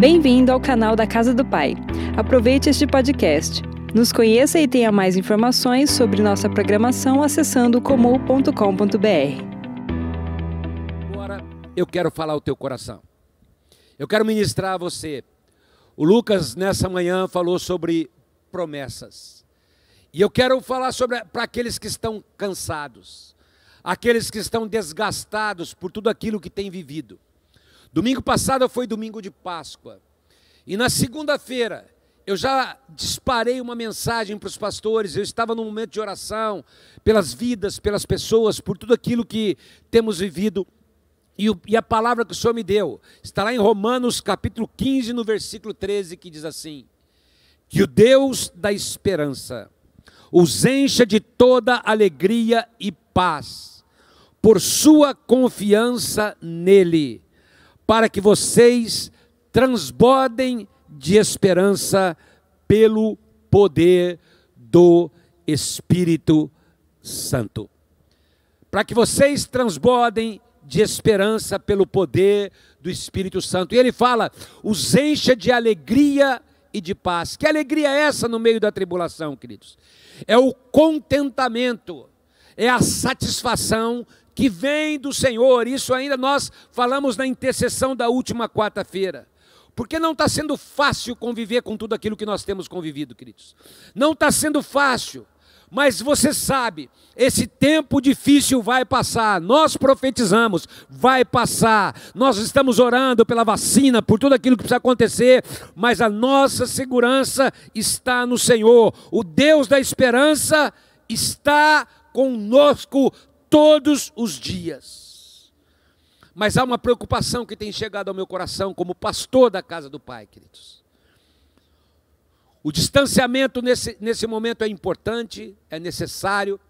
Bem-vindo ao canal da Casa do Pai. Aproveite este podcast. Nos conheça e tenha mais informações sobre nossa programação acessando comum.com.br. Agora eu quero falar o teu coração. Eu quero ministrar a você. O Lucas nessa manhã falou sobre promessas. E eu quero falar sobre para aqueles que estão cansados, aqueles que estão desgastados por tudo aquilo que têm vivido. Domingo passado foi domingo de Páscoa. E na segunda-feira eu já disparei uma mensagem para os pastores. Eu estava num momento de oração pelas vidas, pelas pessoas, por tudo aquilo que temos vivido. E, o, e, a palavra que o Senhor me deu está lá em Romanos capítulo 15, no versículo 13, que diz assim: Que o Deus da esperança os encha de toda alegria e paz, por sua confiança nele, para que vocês transbordem de esperança pelo poder do Espírito Santo. Para que vocês transbordem de esperança pelo poder do Espírito Santo. E ele fala: os encha de alegria e de paz. Que alegria é essa no meio da tribulação, queridos? É o contentamento, é a satisfação que vem do Senhor. Isso ainda nós falamos na intercessão da última quarta-feira. Porque não está sendo fácil conviver com tudo aquilo que nós temos convivido, queridos. Não está sendo fácil. Mas você sabe, esse tempo difícil vai passar. Nós profetizamos, vai passar. Nós estamos orando pela vacina, por tudo aquilo que precisa acontecer, mas a nossa segurança está no Senhor. O Deus da esperança está conosco todos os dias. Mas há uma preocupação que tem chegado ao meu coração como pastor da casa do Pai, queridos. O distanciamento nesse, nesse momento é importante, é necessário.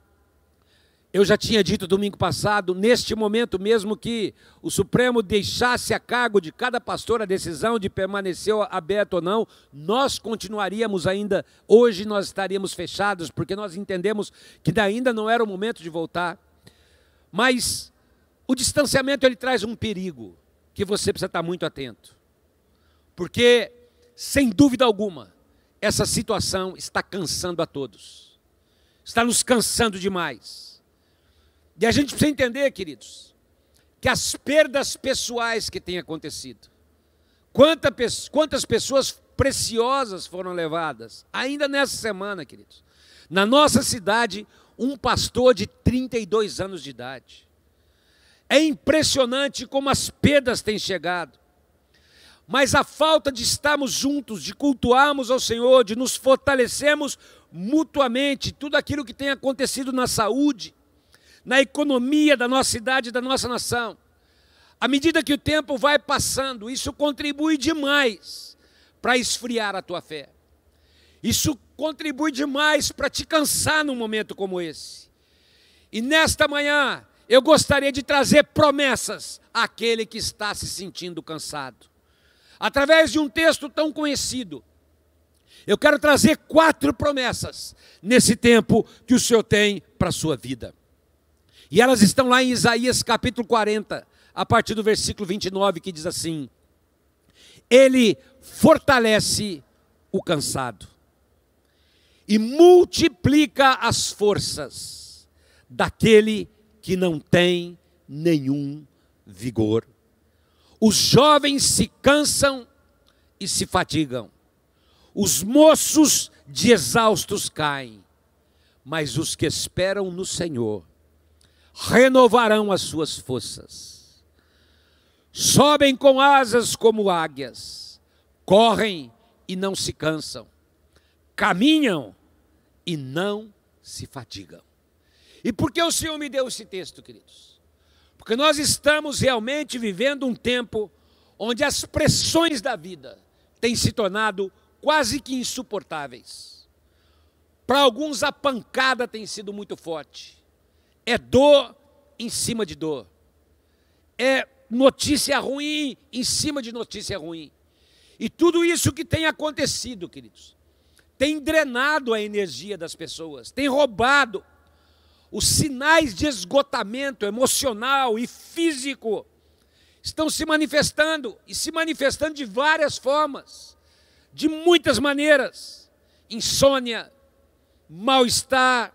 Eu já tinha dito domingo passado, neste momento mesmo que o Supremo deixasse a cargo de cada pastor a decisão de permanecer aberto ou não, nós continuaríamos ainda, hoje nós estaríamos fechados, porque nós entendemos que ainda não era o momento de voltar. Mas o distanciamento ele traz um perigo que você precisa estar muito atento. Porque, sem dúvida alguma, essa situação está cansando a todos. Está nos cansando demais. E a gente precisa entender, queridos, que as perdas pessoais que têm acontecido, quantas, quantas pessoas preciosas foram levadas, ainda nessa semana, queridos. Na nossa cidade, um pastor de 32 anos de idade. É impressionante como as perdas têm chegado mas a falta de estarmos juntos, de cultuarmos ao Senhor, de nos fortalecermos mutuamente, tudo aquilo que tem acontecido na saúde, na economia da nossa cidade da nossa nação. À medida que o tempo vai passando, isso contribui demais para esfriar a tua fé. Isso contribui demais para te cansar num momento como esse. E nesta manhã, eu gostaria de trazer promessas àquele que está se sentindo cansado através de um texto tão conhecido. Eu quero trazer quatro promessas nesse tempo que o Senhor tem para a sua vida. E elas estão lá em Isaías capítulo 40, a partir do versículo 29, que diz assim: Ele fortalece o cansado e multiplica as forças daquele que não tem nenhum vigor. Os jovens se cansam e se fatigam. Os moços de exaustos caem. Mas os que esperam no Senhor renovarão as suas forças. Sobem com asas como águias, correm e não se cansam, caminham e não se fatigam. E por que o Senhor me deu esse texto, queridos? Porque nós estamos realmente vivendo um tempo onde as pressões da vida têm se tornado quase que insuportáveis. Para alguns a pancada tem sido muito forte. É dor em cima de dor. É notícia ruim em cima de notícia ruim. E tudo isso que tem acontecido, queridos, tem drenado a energia das pessoas, tem roubado os sinais de esgotamento emocional e físico estão se manifestando e se manifestando de várias formas, de muitas maneiras: insônia, mal-estar,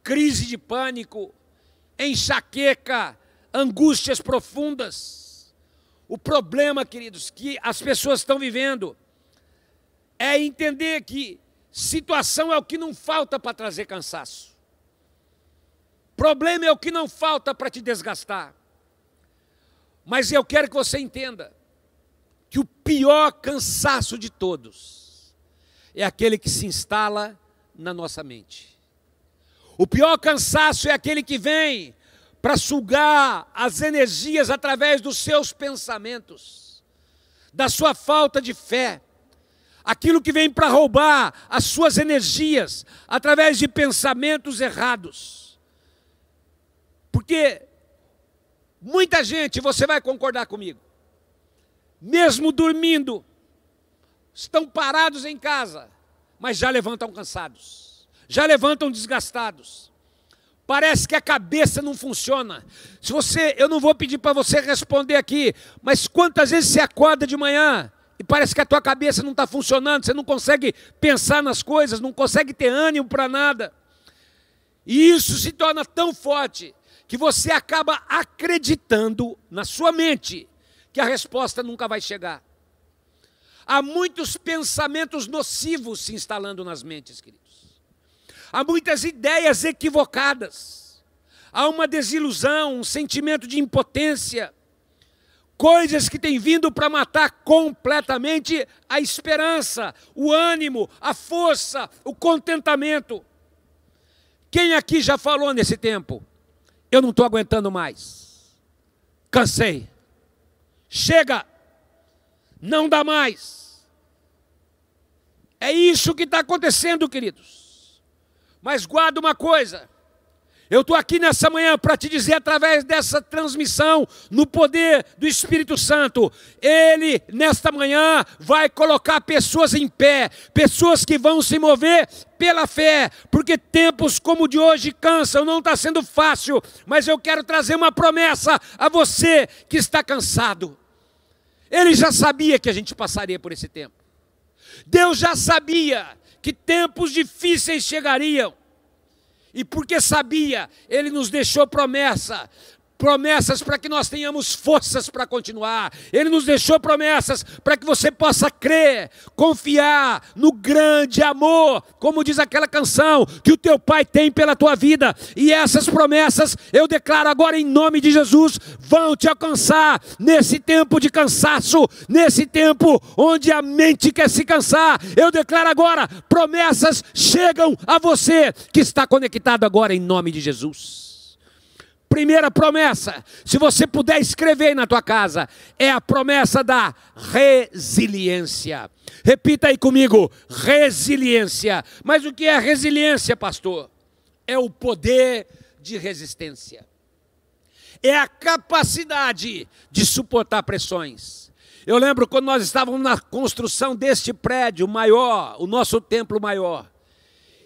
crise de pânico, enxaqueca, angústias profundas. O problema, queridos, que as pessoas estão vivendo é entender que situação é o que não falta para trazer cansaço. Problema é o que não falta para te desgastar. Mas eu quero que você entenda que o pior cansaço de todos é aquele que se instala na nossa mente. O pior cansaço é aquele que vem para sugar as energias através dos seus pensamentos, da sua falta de fé, aquilo que vem para roubar as suas energias através de pensamentos errados. Porque muita gente, você vai concordar comigo, mesmo dormindo, estão parados em casa, mas já levantam cansados, já levantam desgastados. Parece que a cabeça não funciona. Se você, eu não vou pedir para você responder aqui, mas quantas vezes você acorda de manhã e parece que a tua cabeça não está funcionando, você não consegue pensar nas coisas, não consegue ter ânimo para nada. E isso se torna tão forte que você acaba acreditando na sua mente que a resposta nunca vai chegar. Há muitos pensamentos nocivos se instalando nas mentes, queridos. Há muitas ideias equivocadas. Há uma desilusão, um sentimento de impotência coisas que têm vindo para matar completamente a esperança, o ânimo, a força, o contentamento. Quem aqui já falou nesse tempo? Eu não estou aguentando mais. Cansei. Chega. Não dá mais. É isso que está acontecendo, queridos. Mas guarda uma coisa: eu estou aqui nessa manhã para te dizer, através dessa transmissão, no poder do Espírito Santo, Ele, nesta manhã, vai colocar pessoas em pé, pessoas que vão se mover pela fé, porque tempos como o de hoje cansam, não está sendo fácil, mas eu quero trazer uma promessa a você que está cansado. Ele já sabia que a gente passaria por esse tempo. Deus já sabia que tempos difíceis chegariam. E porque sabia, ele nos deixou promessa promessas para que nós tenhamos forças para continuar. Ele nos deixou promessas para que você possa crer, confiar no grande amor, como diz aquela canção, que o teu pai tem pela tua vida. E essas promessas, eu declaro agora em nome de Jesus, vão te alcançar nesse tempo de cansaço, nesse tempo onde a mente quer se cansar. Eu declaro agora, promessas chegam a você que está conectado agora em nome de Jesus. Primeira promessa, se você puder escrever aí na tua casa, é a promessa da resiliência. Repita aí comigo: resiliência. Mas o que é resiliência, pastor? É o poder de resistência. É a capacidade de suportar pressões. Eu lembro quando nós estávamos na construção deste prédio maior, o nosso templo maior,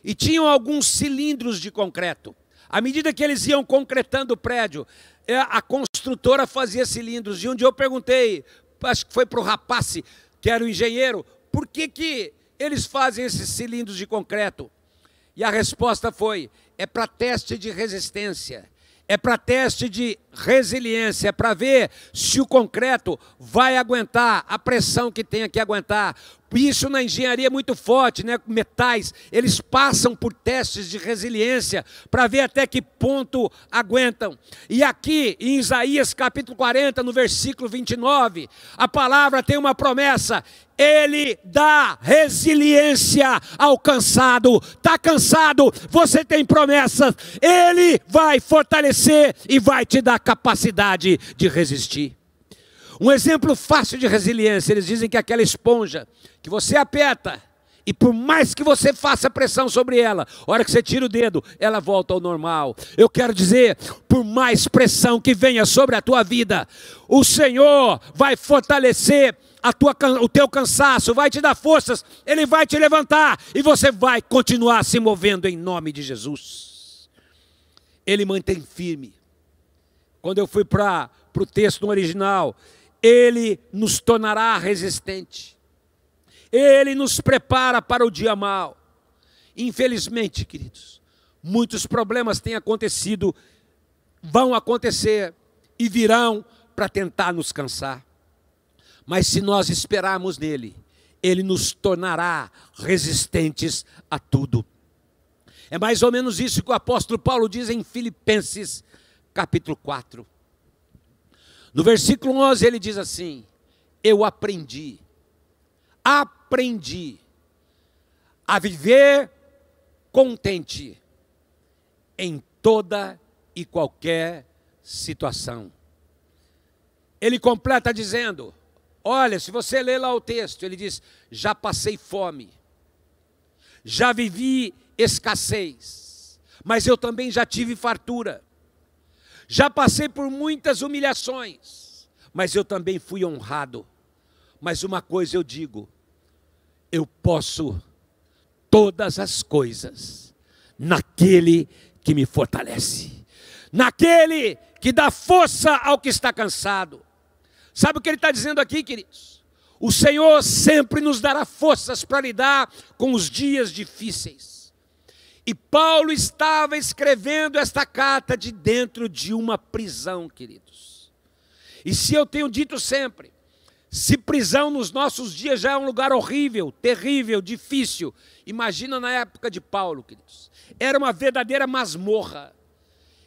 e tinham alguns cilindros de concreto. À medida que eles iam concretando o prédio, é, a construtora fazia cilindros. E um dia eu perguntei, acho que foi para o rapaz, que era o engenheiro, por que, que eles fazem esses cilindros de concreto? E a resposta foi: é para teste de resistência, é para teste de resiliência, para ver se o concreto vai aguentar a pressão que tem que aguentar. Isso na engenharia é muito forte, né? Metais, eles passam por testes de resiliência para ver até que ponto aguentam. E aqui em Isaías capítulo 40, no versículo 29, a palavra tem uma promessa: ele dá resiliência ao cansado. Está cansado? Você tem promessas. Ele vai fortalecer e vai te dar capacidade de resistir. Um exemplo fácil de resiliência, eles dizem que é aquela esponja que você aperta e por mais que você faça pressão sobre ela, a hora que você tira o dedo, ela volta ao normal. Eu quero dizer, por mais pressão que venha sobre a tua vida, o Senhor vai fortalecer a tua, o teu cansaço, vai te dar forças, Ele vai te levantar e você vai continuar se movendo em nome de Jesus. Ele mantém firme. Quando eu fui para o texto original, ele nos tornará resistente. Ele nos prepara para o dia mal. Infelizmente, queridos, muitos problemas têm acontecido, vão acontecer e virão para tentar nos cansar. Mas se nós esperarmos nele, ele nos tornará resistentes a tudo. É mais ou menos isso que o apóstolo Paulo diz em Filipenses, capítulo 4. No versículo 11 ele diz assim: Eu aprendi, aprendi a viver contente em toda e qualquer situação. Ele completa dizendo: Olha, se você ler lá o texto, ele diz: Já passei fome, já vivi escassez, mas eu também já tive fartura. Já passei por muitas humilhações, mas eu também fui honrado. Mas uma coisa eu digo: eu posso todas as coisas naquele que me fortalece, naquele que dá força ao que está cansado. Sabe o que ele está dizendo aqui, queridos? O Senhor sempre nos dará forças para lidar com os dias difíceis. E Paulo estava escrevendo esta carta de dentro de uma prisão, queridos. E se eu tenho dito sempre, se prisão nos nossos dias já é um lugar horrível, terrível, difícil, imagina na época de Paulo, queridos. Era uma verdadeira masmorra.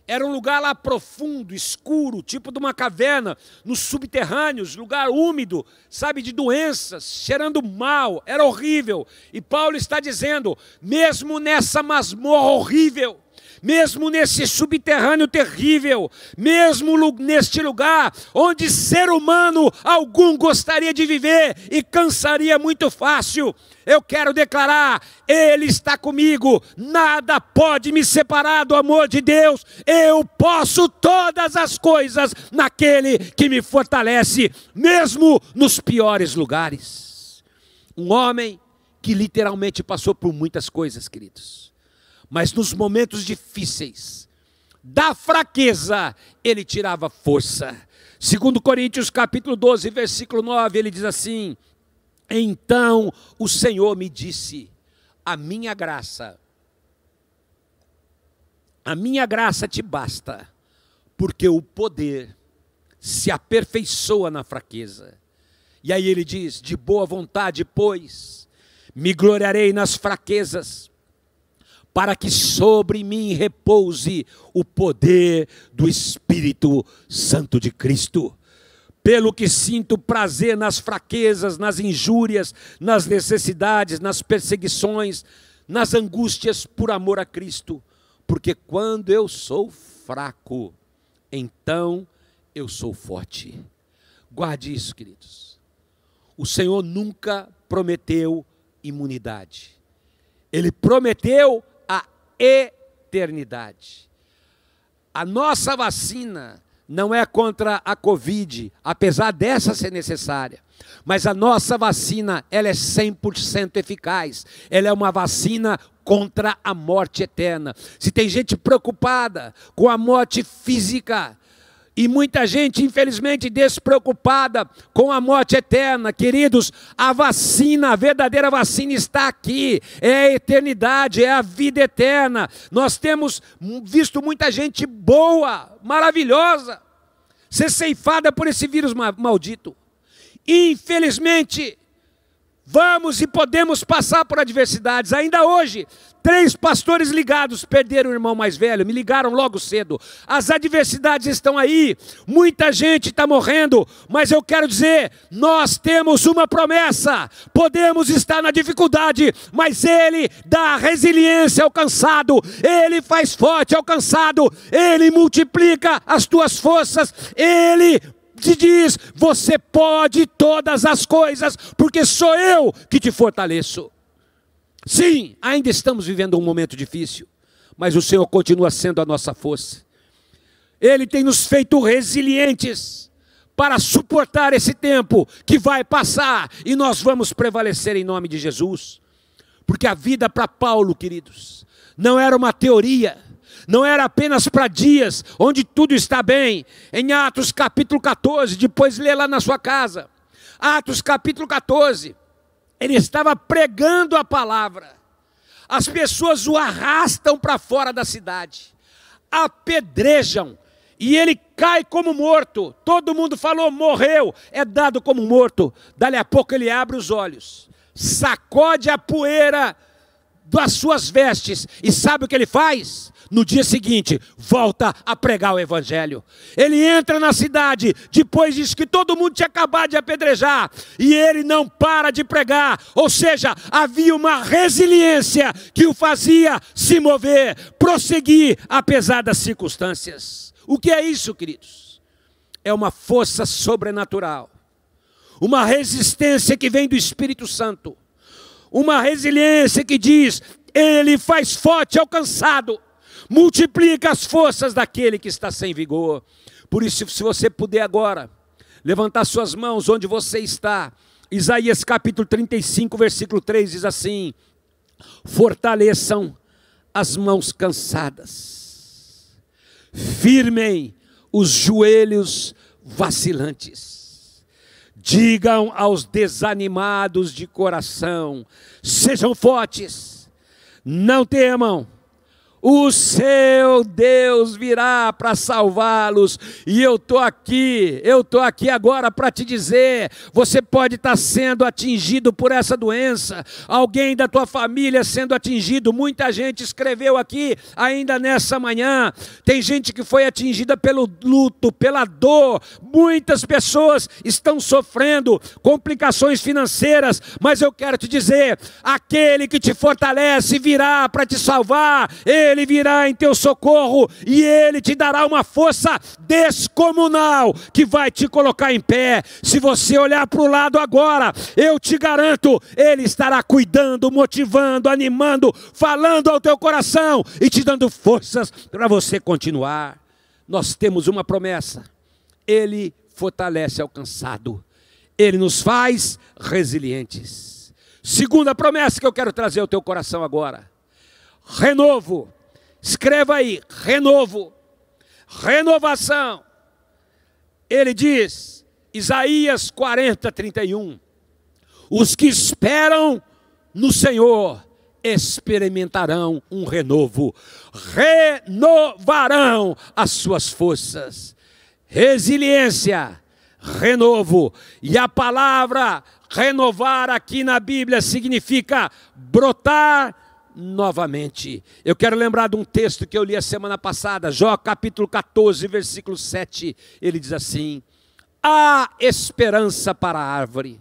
Era um lugar lá profundo, escuro, tipo de uma caverna, nos subterrâneos, lugar úmido, sabe, de doenças, cheirando mal, era horrível. E Paulo está dizendo: mesmo nessa masmorra horrível, mesmo nesse subterrâneo terrível, mesmo neste lugar onde ser humano algum gostaria de viver e cansaria muito fácil, eu quero declarar: Ele está comigo, nada pode me separar do amor de Deus, eu posso todas as coisas naquele que me fortalece, mesmo nos piores lugares. Um homem que literalmente passou por muitas coisas, queridos, mas nos momentos difíceis, da fraqueza, ele tirava força. Segundo Coríntios capítulo 12, versículo 9, ele diz assim: então o Senhor me disse: A minha graça, a minha graça te basta, porque o poder se aperfeiçoa na fraqueza. E aí ele diz: De boa vontade, pois, me gloriarei nas fraquezas, para que sobre mim repouse o poder do Espírito Santo de Cristo pelo que sinto prazer nas fraquezas, nas injúrias, nas necessidades, nas perseguições, nas angústias por amor a Cristo, porque quando eu sou fraco, então eu sou forte. Guarde isso, queridos. O Senhor nunca prometeu imunidade, Ele prometeu eternidade. A nossa vacina não é contra a Covid, apesar dessa ser necessária. Mas a nossa vacina, ela é 100% eficaz. Ela é uma vacina contra a morte eterna. Se tem gente preocupada com a morte física, e muita gente, infelizmente, despreocupada com a morte eterna. Queridos, a vacina, a verdadeira vacina está aqui. É a eternidade, é a vida eterna. Nós temos visto muita gente boa, maravilhosa, ser ceifada por esse vírus maldito. Infelizmente, Vamos e podemos passar por adversidades. Ainda hoje, três pastores ligados perderam o irmão mais velho, me ligaram logo cedo. As adversidades estão aí, muita gente está morrendo, mas eu quero dizer: nós temos uma promessa. Podemos estar na dificuldade, mas Ele dá resiliência ao cansado, Ele faz forte ao cansado, Ele multiplica as tuas forças, Ele te diz: você pode todas as coisas, porque sou eu que te fortaleço. Sim, ainda estamos vivendo um momento difícil, mas o Senhor continua sendo a nossa força. Ele tem nos feito resilientes para suportar esse tempo que vai passar e nós vamos prevalecer em nome de Jesus. Porque a vida para Paulo, queridos, não era uma teoria, não era apenas para dias onde tudo está bem. Em Atos capítulo 14, depois lê lá na sua casa. Atos capítulo 14, ele estava pregando a palavra. As pessoas o arrastam para fora da cidade, apedrejam, e ele cai como morto. Todo mundo falou, morreu, é dado como morto. Dali a pouco ele abre os olhos, sacode a poeira das suas vestes, e sabe o que ele faz? No dia seguinte, volta a pregar o evangelho. Ele entra na cidade, depois diz que todo mundo tinha acabado de apedrejar, e ele não para de pregar. Ou seja, havia uma resiliência que o fazia se mover, prosseguir, apesar das circunstâncias. O que é isso, queridos? É uma força sobrenatural, uma resistência que vem do Espírito Santo uma resiliência que diz: Ele faz forte ao cansado, multiplica as forças daquele que está sem vigor. Por isso, se você puder agora levantar suas mãos onde você está, Isaías capítulo 35, versículo 3 diz assim: Fortaleçam as mãos cansadas, firmem os joelhos vacilantes Digam aos desanimados de coração: sejam fortes, não temam o seu Deus virá para salvá-los. E eu estou aqui, eu estou aqui agora para te dizer: você pode estar tá sendo atingido por essa doença, alguém da tua família sendo atingido. Muita gente escreveu aqui, ainda nessa manhã. Tem gente que foi atingida pelo luto, pela dor. Muitas pessoas estão sofrendo complicações financeiras, mas eu quero te dizer: aquele que te fortalece virá para te salvar. Ele ele virá em teu socorro e ele te dará uma força descomunal que vai te colocar em pé. Se você olhar para o lado agora, eu te garanto, ele estará cuidando, motivando, animando, falando ao teu coração e te dando forças para você continuar. Nós temos uma promessa. Ele fortalece ao cansado. Ele nos faz resilientes. Segunda promessa que eu quero trazer ao teu coração agora: renovo. Escreva aí: renovo, renovação. Ele diz, Isaías 40, 31. Os que esperam no Senhor experimentarão um renovo, renovarão as suas forças. Resiliência, renovo. E a palavra renovar aqui na Bíblia significa brotar novamente. Eu quero lembrar de um texto que eu li a semana passada, Jó capítulo 14, versículo 7. Ele diz assim: Há esperança para a árvore,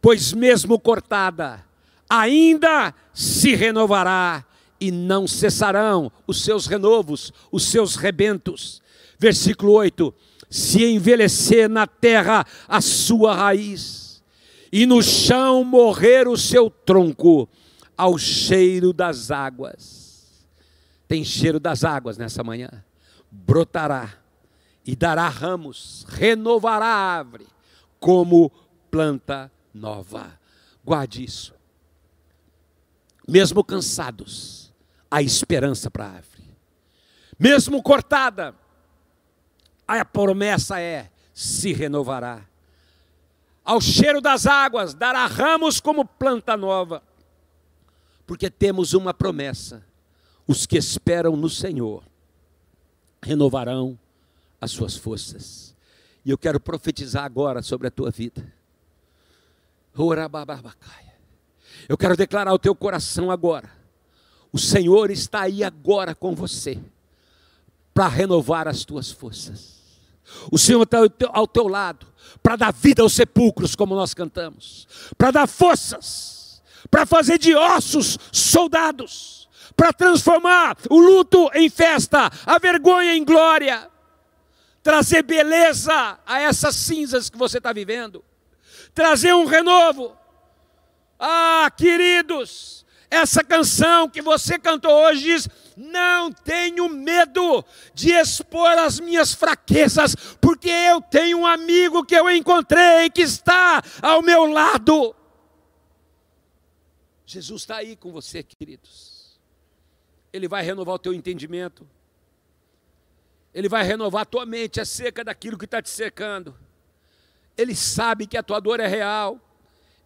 pois mesmo cortada, ainda se renovará e não cessarão os seus renovos, os seus rebentos. Versículo 8: Se envelhecer na terra a sua raiz, e no chão morrer o seu tronco, ao cheiro das águas. Tem cheiro das águas nessa manhã. Brotará e dará ramos, renovará a árvore como planta nova. Guarde isso. Mesmo cansados, há esperança para a árvore. Mesmo cortada, a promessa é: se renovará. Ao cheiro das águas, dará ramos como planta nova porque temos uma promessa: os que esperam no Senhor renovarão as suas forças. E eu quero profetizar agora sobre a tua vida. Eu quero declarar ao teu coração agora: o Senhor está aí agora com você, para renovar as tuas forças. O Senhor está ao teu lado, para dar vida aos sepulcros, como nós cantamos, para dar forças para fazer de ossos soldados, para transformar o luto em festa, a vergonha em glória, trazer beleza a essas cinzas que você está vivendo, trazer um renovo. Ah, queridos, essa canção que você cantou hoje diz: Não tenho medo de expor as minhas fraquezas, porque eu tenho um amigo que eu encontrei que está ao meu lado. Jesus está aí com você, queridos. Ele vai renovar o teu entendimento. Ele vai renovar a tua mente acerca daquilo que está te cercando. Ele sabe que a tua dor é real.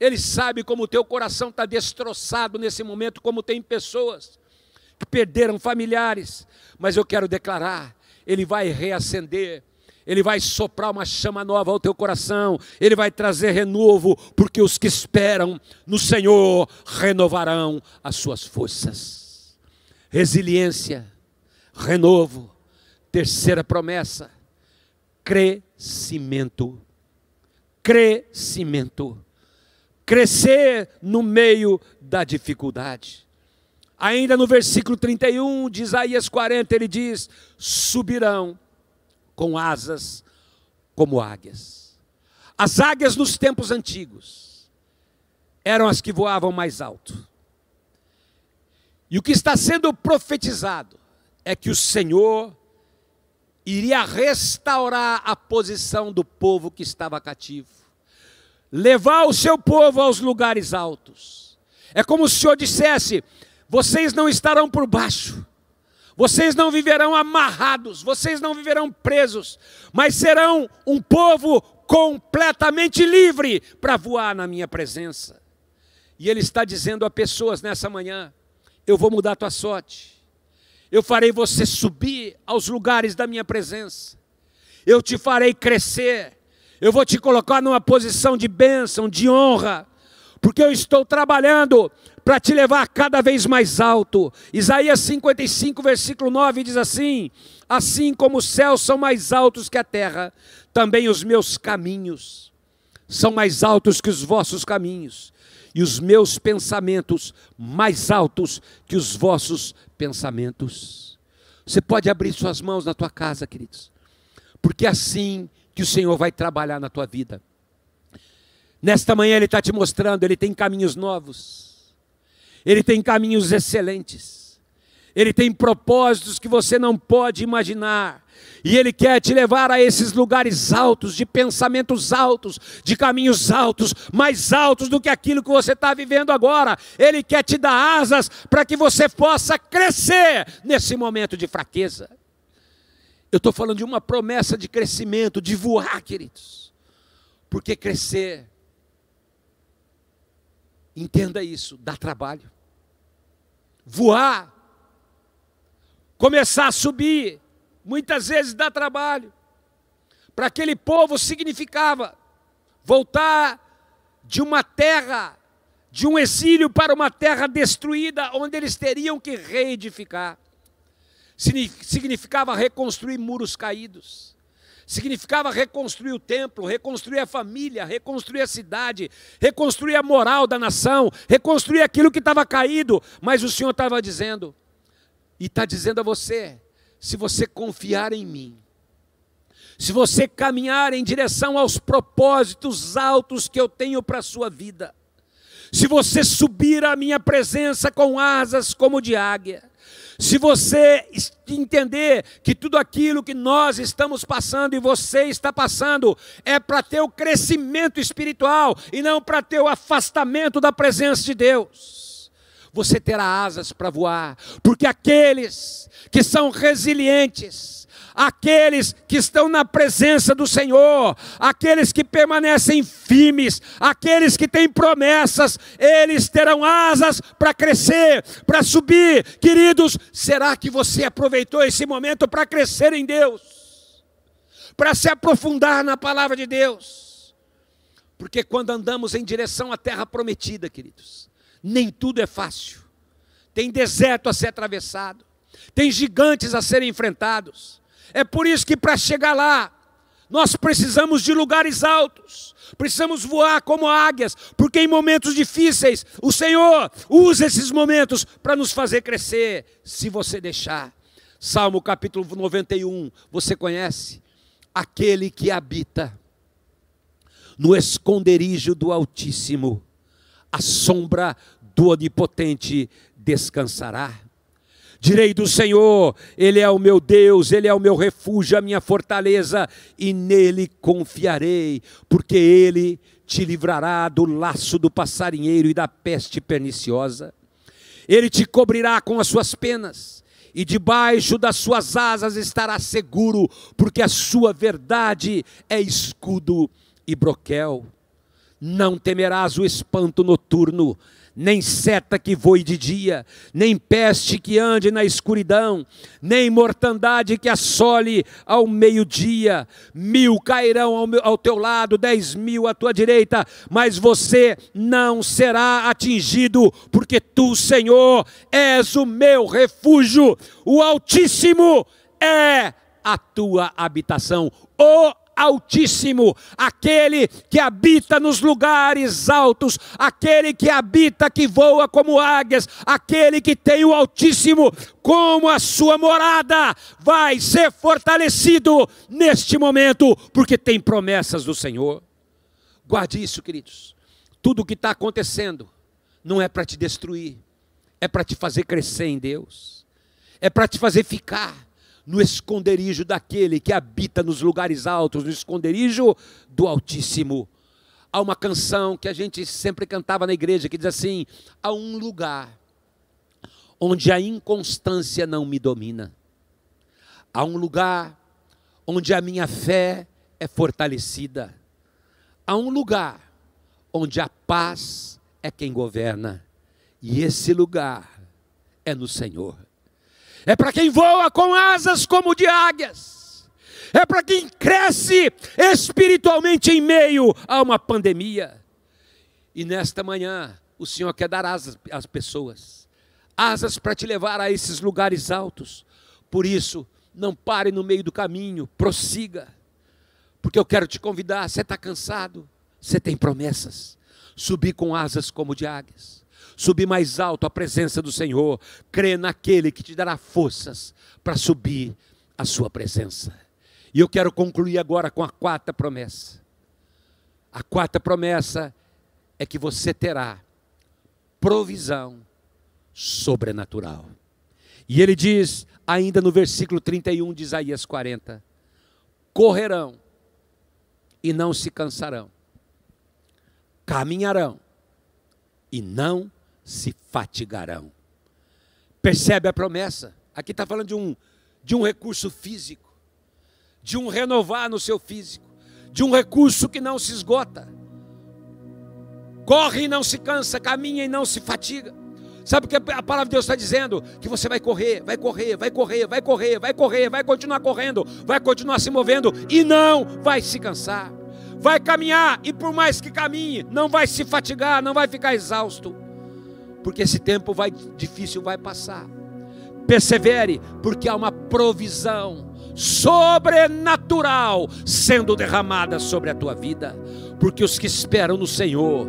Ele sabe como o teu coração está destroçado nesse momento, como tem pessoas que perderam familiares. Mas eu quero declarar: Ele vai reacender, Ele vai soprar uma chama nova ao teu coração, Ele vai trazer renovo, porque os que esperam no Senhor renovarão as suas forças. Resiliência, renovo. Terceira promessa: crescimento. Crescimento crescer no meio da dificuldade. Ainda no versículo 31 de Isaías 40, ele diz: subirão com asas como águias. As águias nos tempos antigos eram as que voavam mais alto. E o que está sendo profetizado é que o Senhor iria restaurar a posição do povo que estava cativo levar o seu povo aos lugares altos. É como se o Senhor dissesse: vocês não estarão por baixo, vocês não viverão amarrados, vocês não viverão presos, mas serão um povo completamente livre para voar na minha presença. E Ele está dizendo a pessoas nessa manhã: eu vou mudar a tua sorte, eu farei você subir aos lugares da minha presença, eu te farei crescer. Eu vou te colocar numa posição de bênção, de honra, porque eu estou trabalhando para te levar cada vez mais alto. Isaías 55, versículo 9 diz assim: Assim como os céus são mais altos que a terra, também os meus caminhos são mais altos que os vossos caminhos, e os meus pensamentos mais altos que os vossos pensamentos. Você pode abrir suas mãos na tua casa, queridos, porque assim que o Senhor vai trabalhar na tua vida. Nesta manhã Ele está te mostrando, Ele tem caminhos novos, Ele tem caminhos excelentes, Ele tem propósitos que você não pode imaginar, e Ele quer te levar a esses lugares altos, de pensamentos altos, de caminhos altos, mais altos do que aquilo que você está vivendo agora. Ele quer te dar asas para que você possa crescer nesse momento de fraqueza. Eu estou falando de uma promessa de crescimento, de voar, queridos. Porque crescer, entenda isso, dá trabalho. Voar, começar a subir, muitas vezes dá trabalho. Para aquele povo significava voltar de uma terra, de um exílio para uma terra destruída, onde eles teriam que reedificar significava reconstruir muros caídos, significava reconstruir o templo, reconstruir a família, reconstruir a cidade, reconstruir a moral da nação, reconstruir aquilo que estava caído. Mas o Senhor estava dizendo, e está dizendo a você: se você confiar em mim, se você caminhar em direção aos propósitos altos que eu tenho para a sua vida, se você subir à minha presença com asas como de águia, se você entender que tudo aquilo que nós estamos passando e você está passando é para ter o crescimento espiritual e não para ter o afastamento da presença de Deus, você terá asas para voar, porque aqueles que são resilientes, aqueles que estão na presença do Senhor, aqueles que permanecem firmes, aqueles que têm promessas, eles terão asas para crescer, para subir. Queridos, será que você aproveitou esse momento para crescer em Deus? Para se aprofundar na palavra de Deus? Porque quando andamos em direção à terra prometida, queridos, nem tudo é fácil. Tem deserto a ser atravessado, tem gigantes a serem enfrentados, é por isso que para chegar lá, nós precisamos de lugares altos, precisamos voar como águias, porque em momentos difíceis, o Senhor usa esses momentos para nos fazer crescer, se você deixar. Salmo capítulo 91, você conhece? Aquele que habita no esconderijo do Altíssimo, a sombra do Onipotente descansará. Direi do Senhor, Ele é o meu Deus, Ele é o meu refúgio, a minha fortaleza, e nele confiarei, porque Ele te livrará do laço do passarinheiro e da peste perniciosa. Ele te cobrirá com as suas penas, e debaixo das suas asas estará seguro, porque a sua verdade é escudo e broquel. Não temerás o espanto noturno, nem seta que voe de dia, nem peste que ande na escuridão, nem mortandade que assole ao meio-dia. Mil cairão ao, meu, ao, teu lado, dez mil à tua direita, mas você não será atingido, porque tu, Senhor, és o meu refúgio, o Altíssimo é a tua habitação. O Altíssimo, aquele que habita nos lugares altos, aquele que habita, que voa como águias, aquele que tem o Altíssimo como a sua morada, vai ser fortalecido neste momento, porque tem promessas do Senhor. Guarde isso, queridos. Tudo o que está acontecendo não é para te destruir, é para te fazer crescer em Deus, é para te fazer ficar no esconderijo daquele que habita nos lugares altos, no esconderijo do Altíssimo. Há uma canção que a gente sempre cantava na igreja que diz assim: há um lugar onde a inconstância não me domina. Há um lugar onde a minha fé é fortalecida. Há um lugar onde a paz é quem governa. E esse lugar é no Senhor é para quem voa com asas como de águias, é para quem cresce espiritualmente em meio a uma pandemia. E nesta manhã, o Senhor quer dar asas às pessoas, asas para te levar a esses lugares altos. Por isso, não pare no meio do caminho, prossiga, porque eu quero te convidar. Você está cansado? Você tem promessas. Subir com asas como de águias subir mais alto à presença do Senhor, crê naquele que te dará forças para subir à sua presença. E eu quero concluir agora com a quarta promessa. A quarta promessa é que você terá provisão sobrenatural. E ele diz, ainda no versículo 31 de Isaías 40: correrão e não se cansarão, caminharão e não se fatigarão. Percebe a promessa? Aqui está falando de um, de um recurso físico, de um renovar no seu físico, de um recurso que não se esgota. Corre e não se cansa, caminha e não se fatiga. Sabe o que a palavra de Deus está dizendo? Que você vai correr, vai correr, vai correr, vai correr, vai correr, vai continuar correndo, vai continuar se movendo e não vai se cansar. Vai caminhar e por mais que caminhe, não vai se fatigar, não vai ficar exausto porque esse tempo vai difícil vai passar. Persevere, porque há uma provisão sobrenatural sendo derramada sobre a tua vida, porque os que esperam no Senhor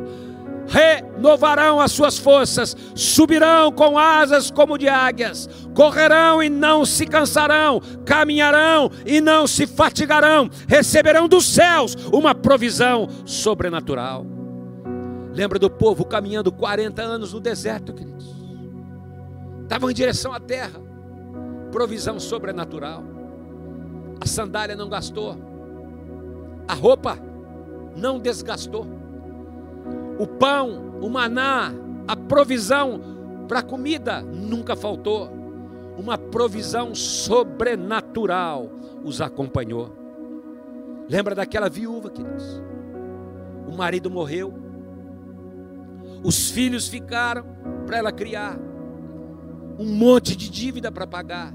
renovarão as suas forças, subirão com asas como de águias, correrão e não se cansarão, caminharão e não se fatigarão, receberão dos céus uma provisão sobrenatural. Lembra do povo caminhando 40 anos no deserto, queridos? Estavam em direção à terra, provisão sobrenatural. A sandália não gastou, a roupa não desgastou, o pão, o maná, a provisão para comida nunca faltou. Uma provisão sobrenatural os acompanhou. Lembra daquela viúva, queridos? O marido morreu, os filhos ficaram para ela criar. Um monte de dívida para pagar.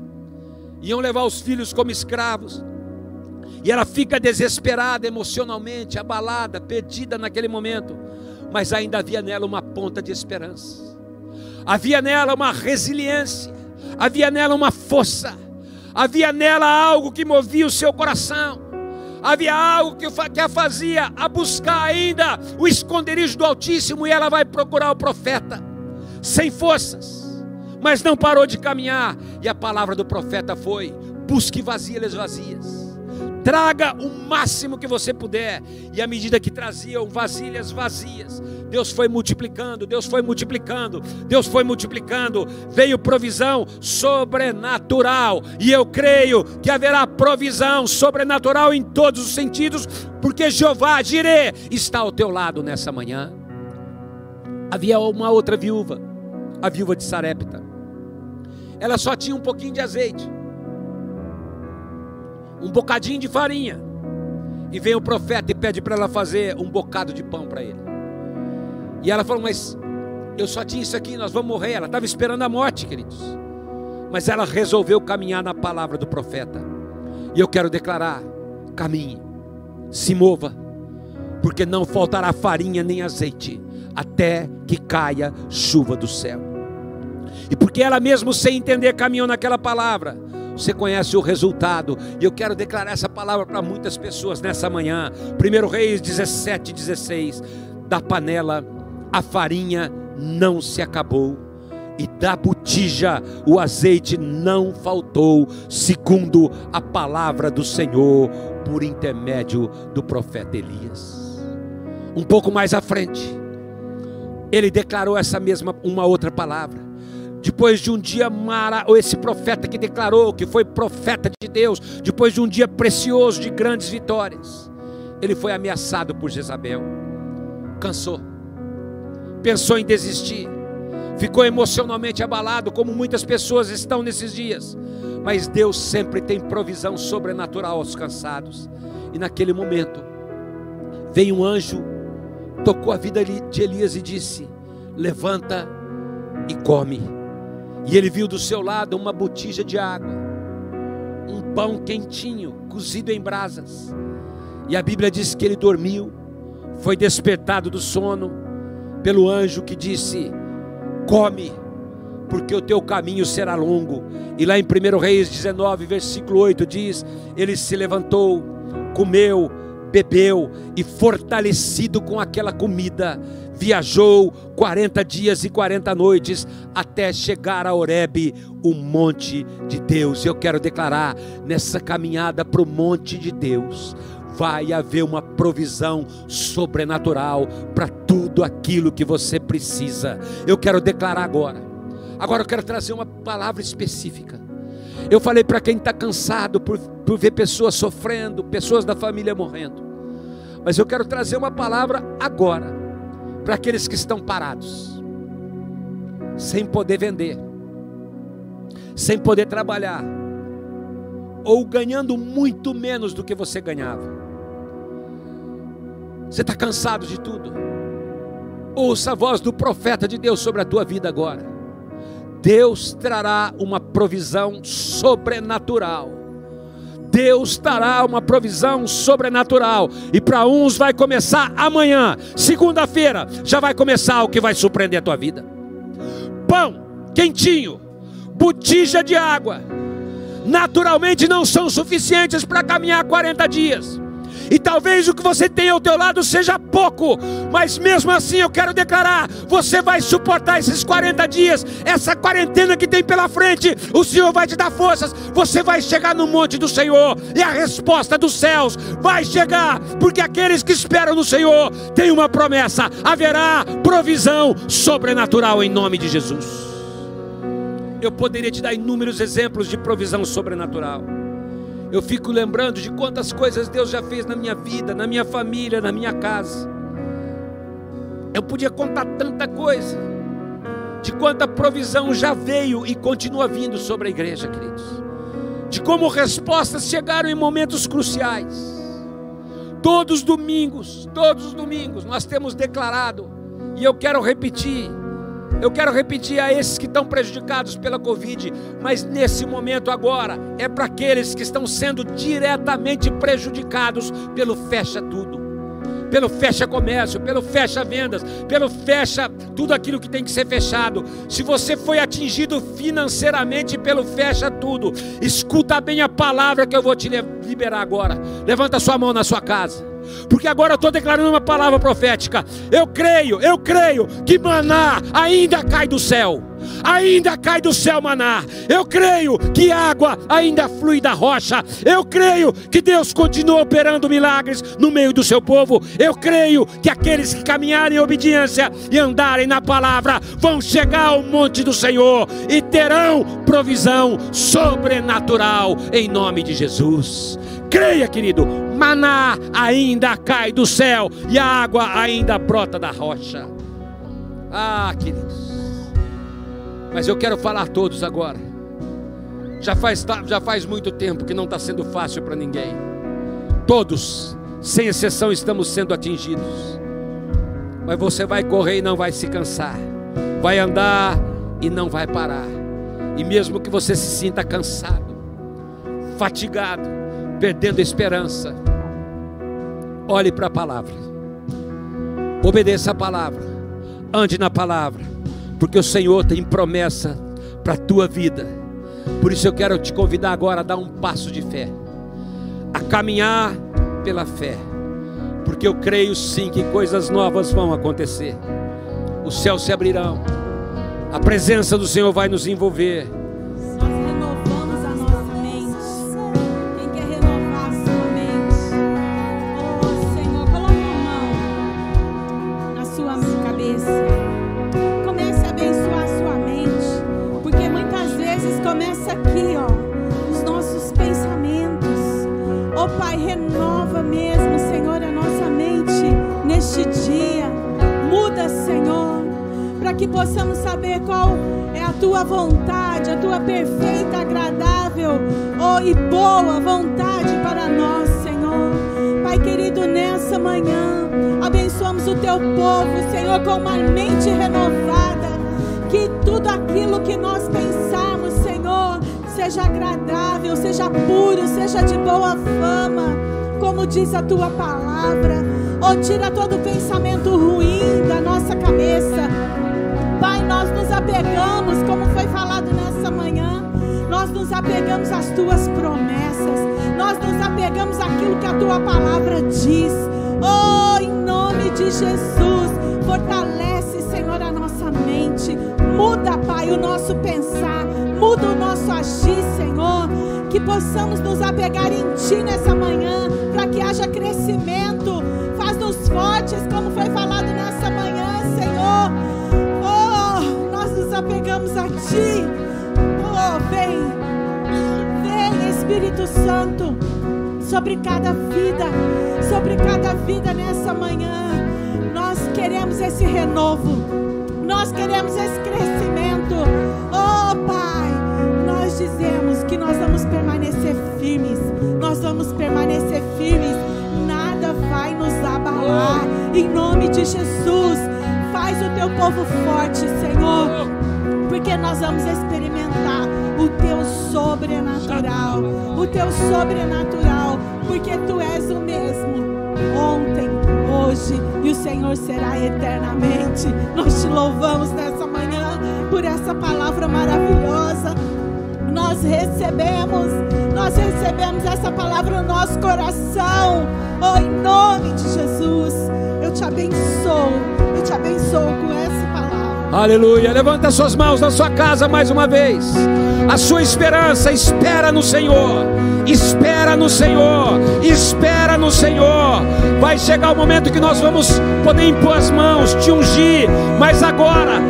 Iam levar os filhos como escravos. E ela fica desesperada emocionalmente, abalada, perdida naquele momento. Mas ainda havia nela uma ponta de esperança. Havia nela uma resiliência. Havia nela uma força. Havia nela algo que movia o seu coração havia algo que, a fazia a buscar ainda o esconderijo do Altíssimo e ela vai procurar o profeta, sem forças, mas não parou de caminhar. E a palavra do profeta foi: busque vasilhas vazias traga o máximo que você puder. E à medida que traziam vasilhas vazias, Deus foi multiplicando, Deus foi multiplicando, Deus foi multiplicando, veio provisão sobrenatural. E eu creio que haverá provisão sobrenatural em todos os sentidos, porque Jeová Jireh está ao teu lado nessa manhã. Havia uma outra viúva, a viúva de Sarepta. Ela só tinha um pouquinho de azeite, um bocadinho de farinha. E vem o profeta e pede para ela fazer um bocado de pão para ele. E ela falou: Mas eu só tinha isso aqui, nós vamos morrer. Ela estava esperando a morte, queridos. Mas ela resolveu caminhar na palavra do profeta. E eu quero declarar: caminhe, se mova, porque não faltará farinha nem azeite, até que caia chuva do céu. E porque ela mesmo sem entender caminhou naquela palavra, você conhece o resultado, e eu quero declarar essa palavra para muitas pessoas nessa manhã. 1 Reis 17, 16: da panela a farinha não se acabou, e da botija o azeite não faltou, segundo a palavra do Senhor, por intermédio do profeta Elias. Um pouco mais à frente, ele declarou essa mesma, uma outra palavra. Depois de um dia mara, ou esse profeta que declarou que foi profeta de Deus, depois de um dia precioso de grandes vitórias, ele foi ameaçado por Jezabel, cansou, pensou em desistir, ficou emocionalmente abalado, como muitas pessoas estão nesses dias. Mas Deus sempre tem provisão sobrenatural aos cansados. E naquele momento, veio um anjo, tocou a vida de Elias e disse: Levanta e come. E ele viu do seu lado uma botija de água, um pão quentinho, cozido em brasas. E a Bíblia diz que ele dormiu, foi despertado do sono pelo anjo que disse: Come, porque o teu caminho será longo. E lá em 1 Reis 19, versículo 8 diz: Ele se levantou, comeu, bebeu e fortalecido com aquela comida, viajou 40 dias e 40 noites até chegar a Horebe, o monte de Deus. Eu quero declarar nessa caminhada para o monte de Deus, vai haver uma provisão sobrenatural para tudo aquilo que você precisa. Eu quero declarar agora. Agora eu quero trazer uma palavra específica. Eu falei para quem está cansado por, por ver pessoas sofrendo, pessoas da família morrendo. Mas eu quero trazer uma palavra agora para aqueles que estão parados, sem poder vender, sem poder trabalhar, ou ganhando muito menos do que você ganhava. Você está cansado de tudo? Ouça a voz do profeta de Deus sobre a tua vida agora. Deus trará uma provisão sobrenatural. Deus trará uma provisão sobrenatural. E para uns vai começar amanhã, segunda-feira, já vai começar o que vai surpreender a tua vida. Pão quentinho, botija de água, naturalmente não são suficientes para caminhar 40 dias. E talvez o que você tem ao teu lado seja pouco, mas mesmo assim eu quero declarar: você vai suportar esses 40 dias, essa quarentena que tem pela frente. O Senhor vai te dar forças. Você vai chegar no monte do Senhor, e a resposta dos céus vai chegar, porque aqueles que esperam no Senhor têm uma promessa: haverá provisão sobrenatural em nome de Jesus. Eu poderia te dar inúmeros exemplos de provisão sobrenatural. Eu fico lembrando de quantas coisas Deus já fez na minha vida, na minha família, na minha casa. Eu podia contar tanta coisa, de quanta provisão já veio e continua vindo sobre a igreja, queridos. De como respostas chegaram em momentos cruciais. Todos os domingos, todos os domingos, nós temos declarado, e eu quero repetir, eu quero repetir a esses que estão prejudicados pela Covid, mas nesse momento agora é para aqueles que estão sendo diretamente prejudicados pelo fecha tudo, pelo fecha comércio, pelo fecha vendas, pelo fecha tudo aquilo que tem que ser fechado. Se você foi atingido financeiramente pelo fecha tudo, escuta bem a palavra que eu vou te liberar agora. Levanta sua mão na sua casa porque agora eu estou declarando uma palavra profética. Eu creio, eu creio que maná ainda cai do céu. Ainda cai do céu maná. Eu creio que água ainda flui da rocha. Eu creio que Deus continua operando milagres no meio do seu povo. Eu creio que aqueles que caminharem em obediência e andarem na palavra vão chegar ao monte do Senhor e terão provisão sobrenatural em nome de Jesus. Creia, querido, maná ainda cai do céu e a água ainda brota da rocha. Ah, queridos. Mas eu quero falar a todos agora. Já faz, já faz muito tempo que não está sendo fácil para ninguém. Todos, sem exceção, estamos sendo atingidos. Mas você vai correr e não vai se cansar. Vai andar e não vai parar. E mesmo que você se sinta cansado, fatigado, perdendo a esperança, olhe para a palavra. Obedeça a palavra. Ande na palavra. Porque o Senhor tem promessa para a tua vida. Por isso eu quero te convidar agora a dar um passo de fé. A caminhar pela fé. Porque eu creio sim que coisas novas vão acontecer. Os céus se abrirão. A presença do Senhor vai nos envolver que possamos saber qual é a tua vontade, a tua perfeita, agradável oh, e boa vontade para nós, Senhor. Pai querido, nessa manhã, abençoamos o teu povo, Senhor, com uma mente renovada. Que tudo aquilo que nós pensarmos, Senhor, seja agradável, seja puro, seja de boa fama, como diz a tua palavra. Oh, tira todo pensamento ruim da nossa cabeça apegamos, como foi falado nessa manhã, nós nos apegamos às tuas promessas, nós nos apegamos àquilo que a tua palavra diz. Oh, em nome de Jesus, fortalece, Senhor, a nossa mente, muda, Pai, o nosso pensar, muda o nosso agir, Senhor, que possamos nos apegar em Ti nessa manhã, para que haja crescimento, faz-nos fortes, como foi falado nessa manhã, Senhor apegamos a Ti. Oh, vem, vem Espírito Santo sobre cada vida, sobre cada vida nessa manhã. Nós queremos esse renovo, nós queremos esse crescimento. Oh, Pai, nós dizemos que nós vamos permanecer firmes, nós vamos permanecer firmes, nada vai nos abalar, em nome de Jesus. Faz o teu povo forte, Senhor porque nós vamos experimentar o teu sobrenatural, o teu sobrenatural, porque tu és o mesmo ontem, hoje e o Senhor será eternamente. Nós te louvamos nessa manhã por essa palavra maravilhosa. Nós recebemos, nós recebemos essa palavra no nosso coração. Oh, em nome de Jesus, eu te abençoo, eu te abençoo com essa Aleluia. Levanta suas mãos na sua casa mais uma vez. A sua esperança espera no Senhor. Espera no Senhor. Espera no Senhor. Vai chegar o momento que nós vamos poder impor as mãos, te ungir. Mas agora,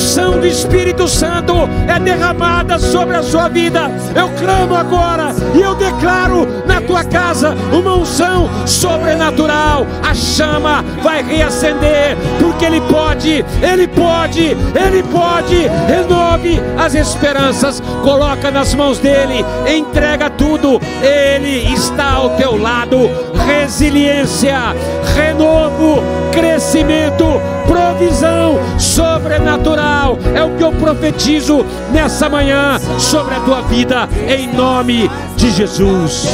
unção do Espírito Santo é derramada sobre a sua vida. Eu clamo agora e eu declaro na tua casa uma unção sobrenatural. A chama vai reacender, porque Ele pode, Ele pode, Ele pode. Renove as esperanças, coloca nas mãos dele, entrega tudo. Ele está ao teu lado. Resiliência, renovo, crescimento, provisão sobrenatural. É o que eu profetizo nessa manhã sobre a tua vida, em nome de Jesus.